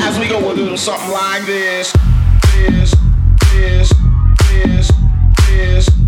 As we go, we'll do something like this, this, this, this, this.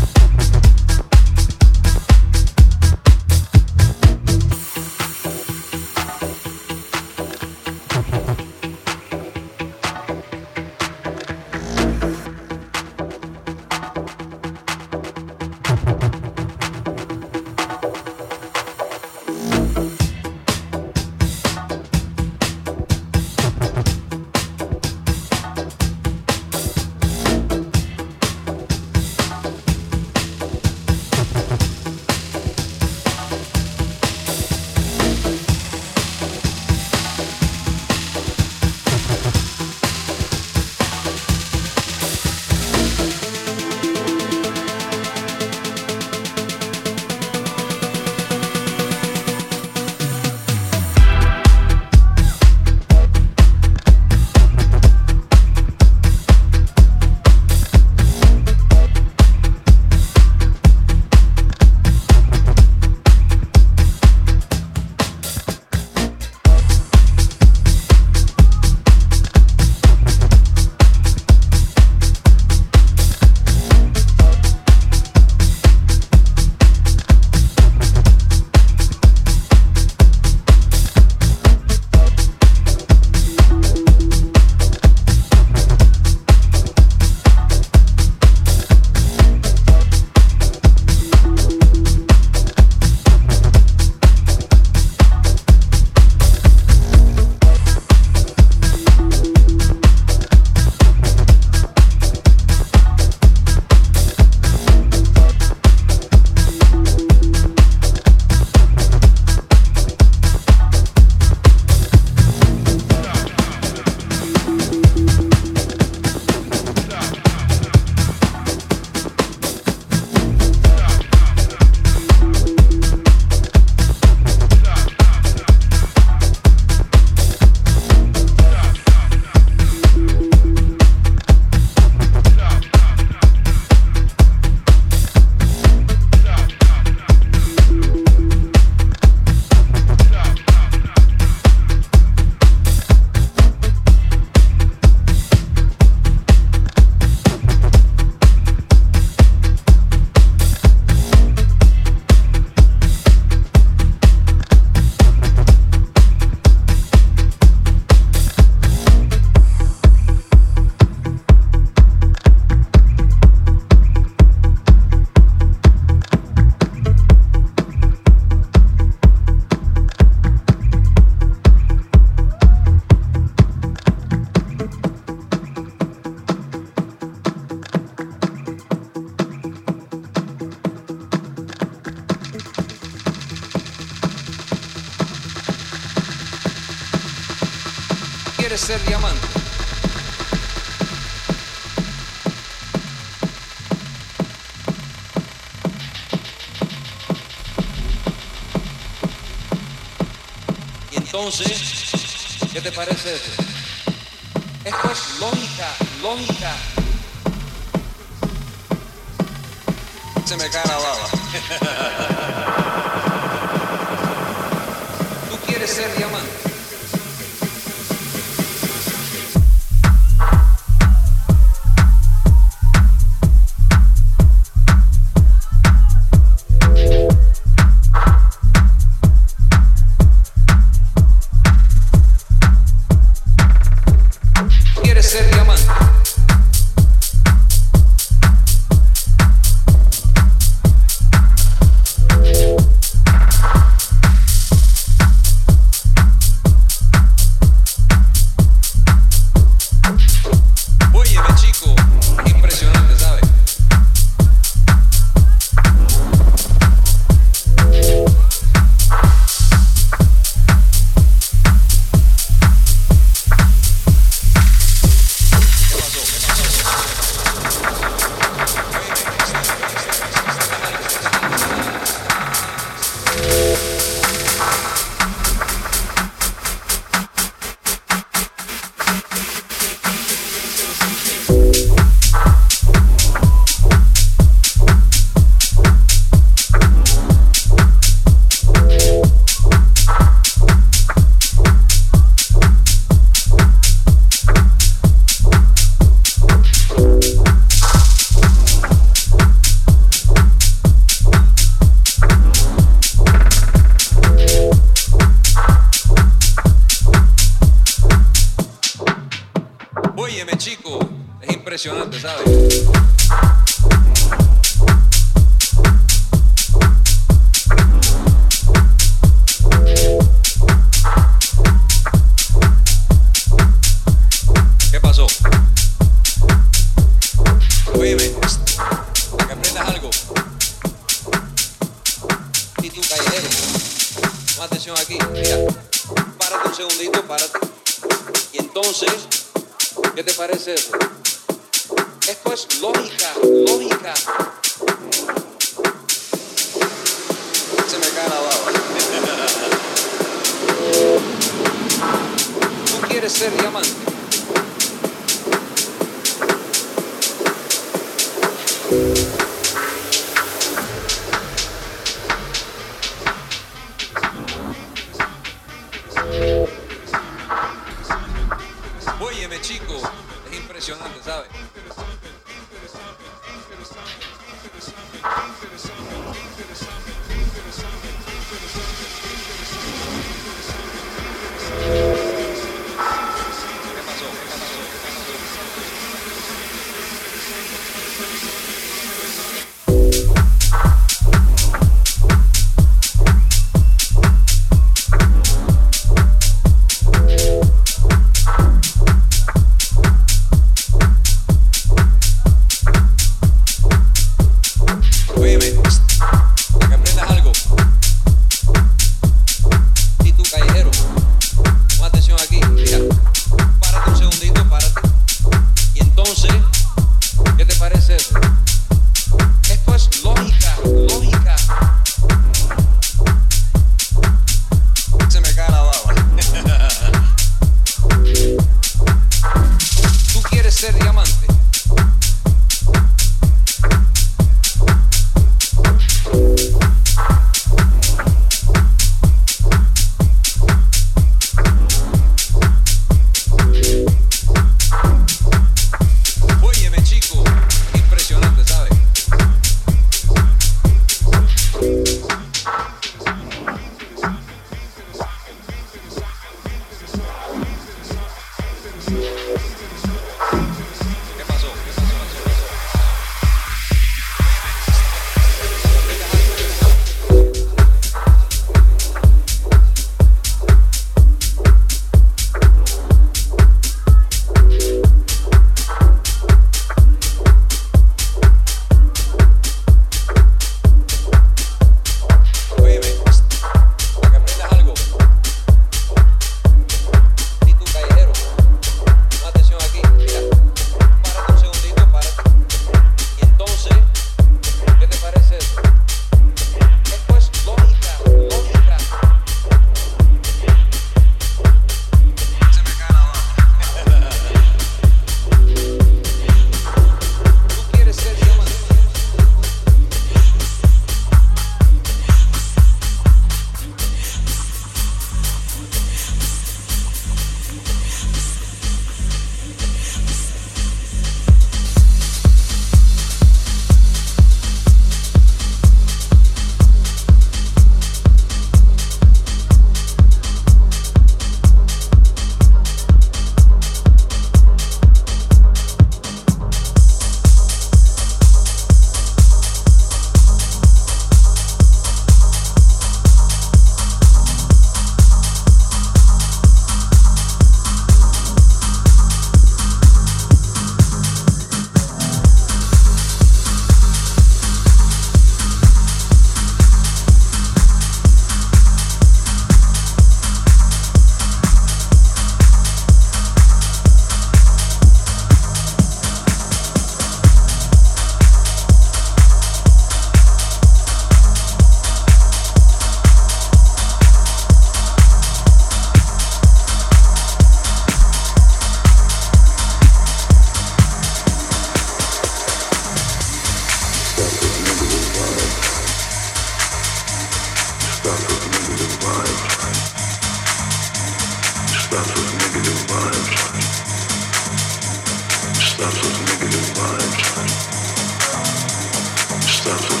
Stuff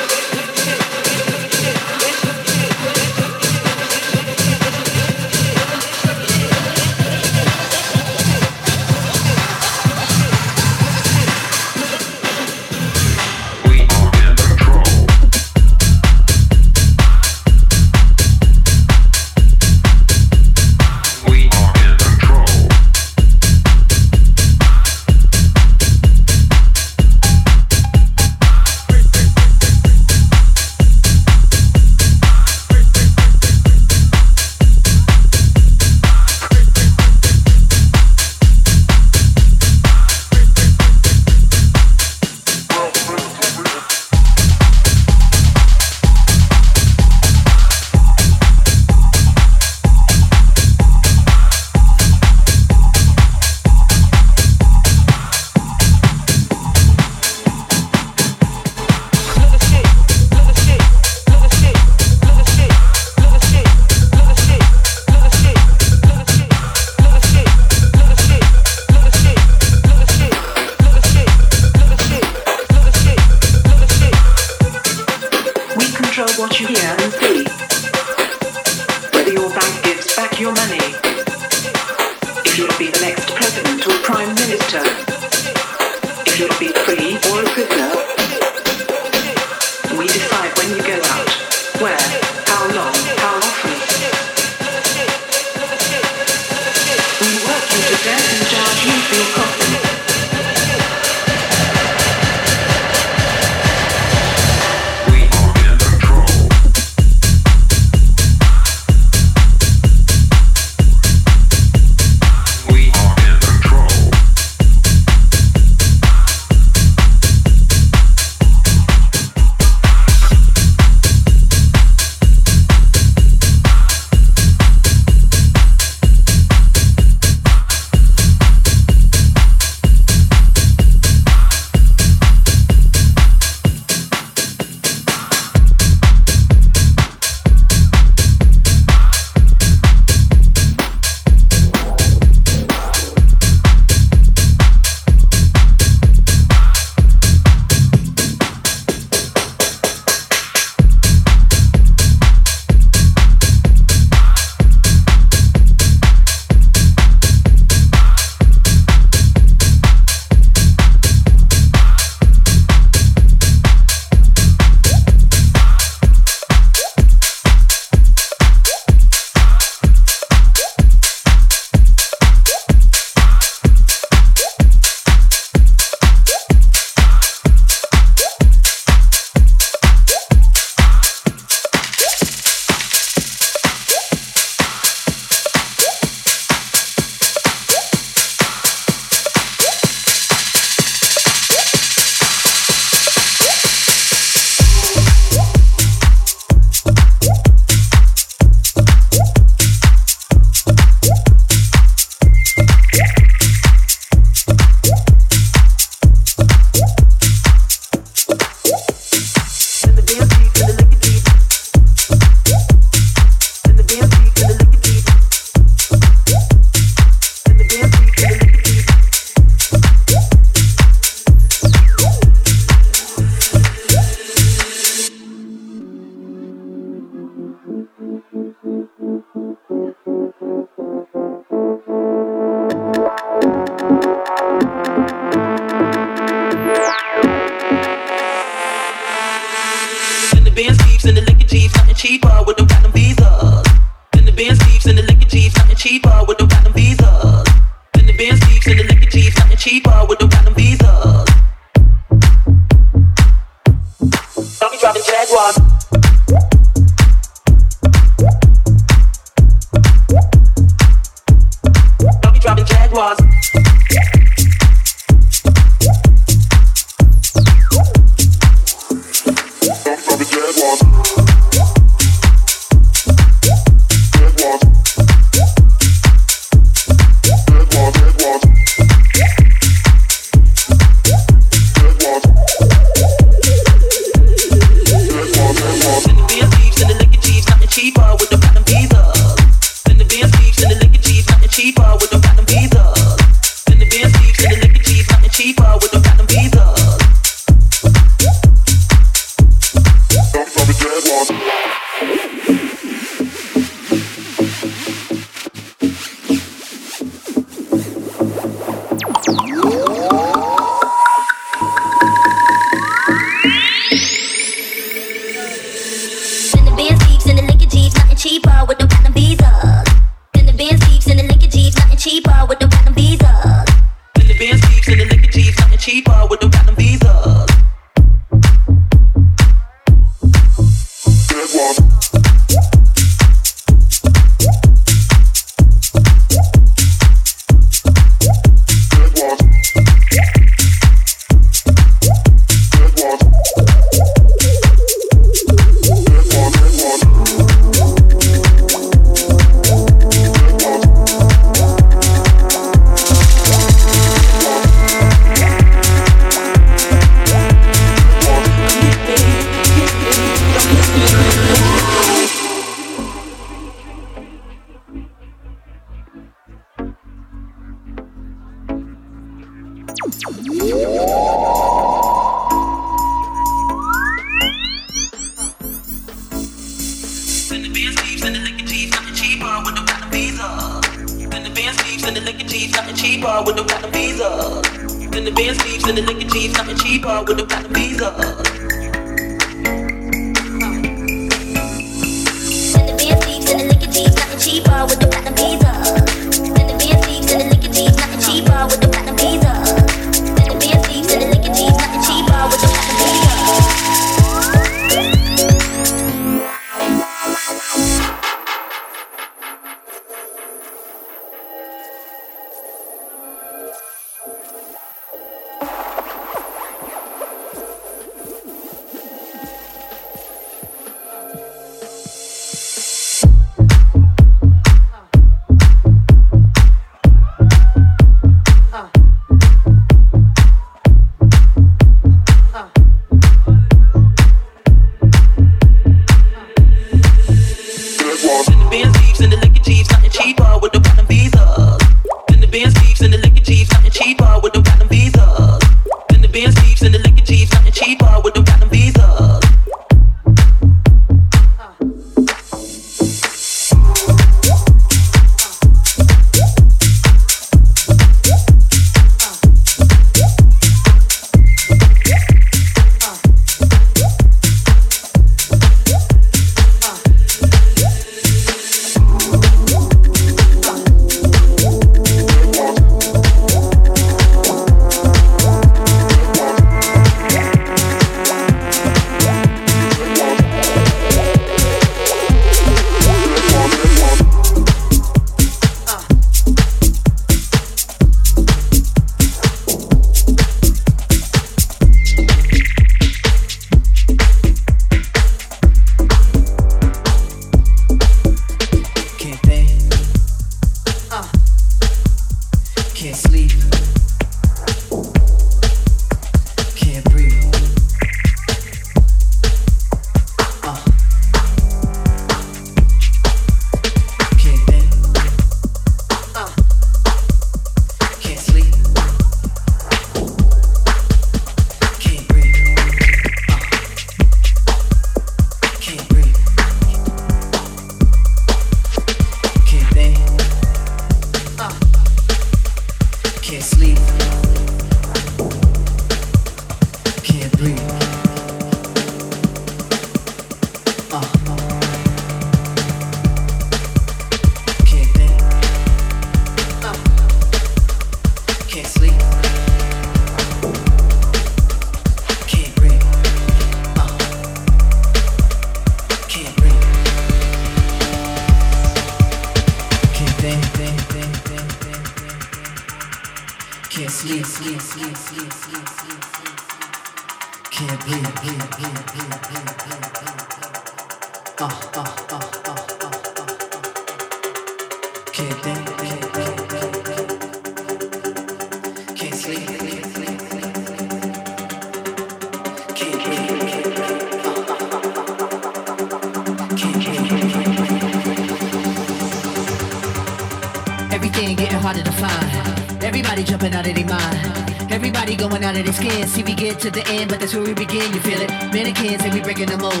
to the end, but that's where we begin. You feel it? Mannequins and we breaking the mold.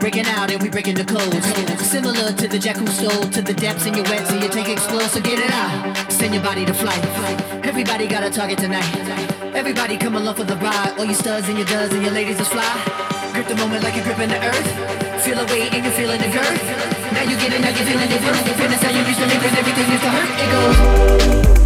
Breaking out and we breaking the codes. Similar to the jack who stole to the depths in your wet, so you take explore, so get it out. Send your body to flight. Everybody got a target tonight. Everybody come along for the ride. All you studs and your duds and your ladies is fly. Grip the moment like you're gripping the earth. Feel the weight and you're feeling the girth. Now you get it, now you're feeling it. Feeling how you reach the limit, everything is to hurt. It goes.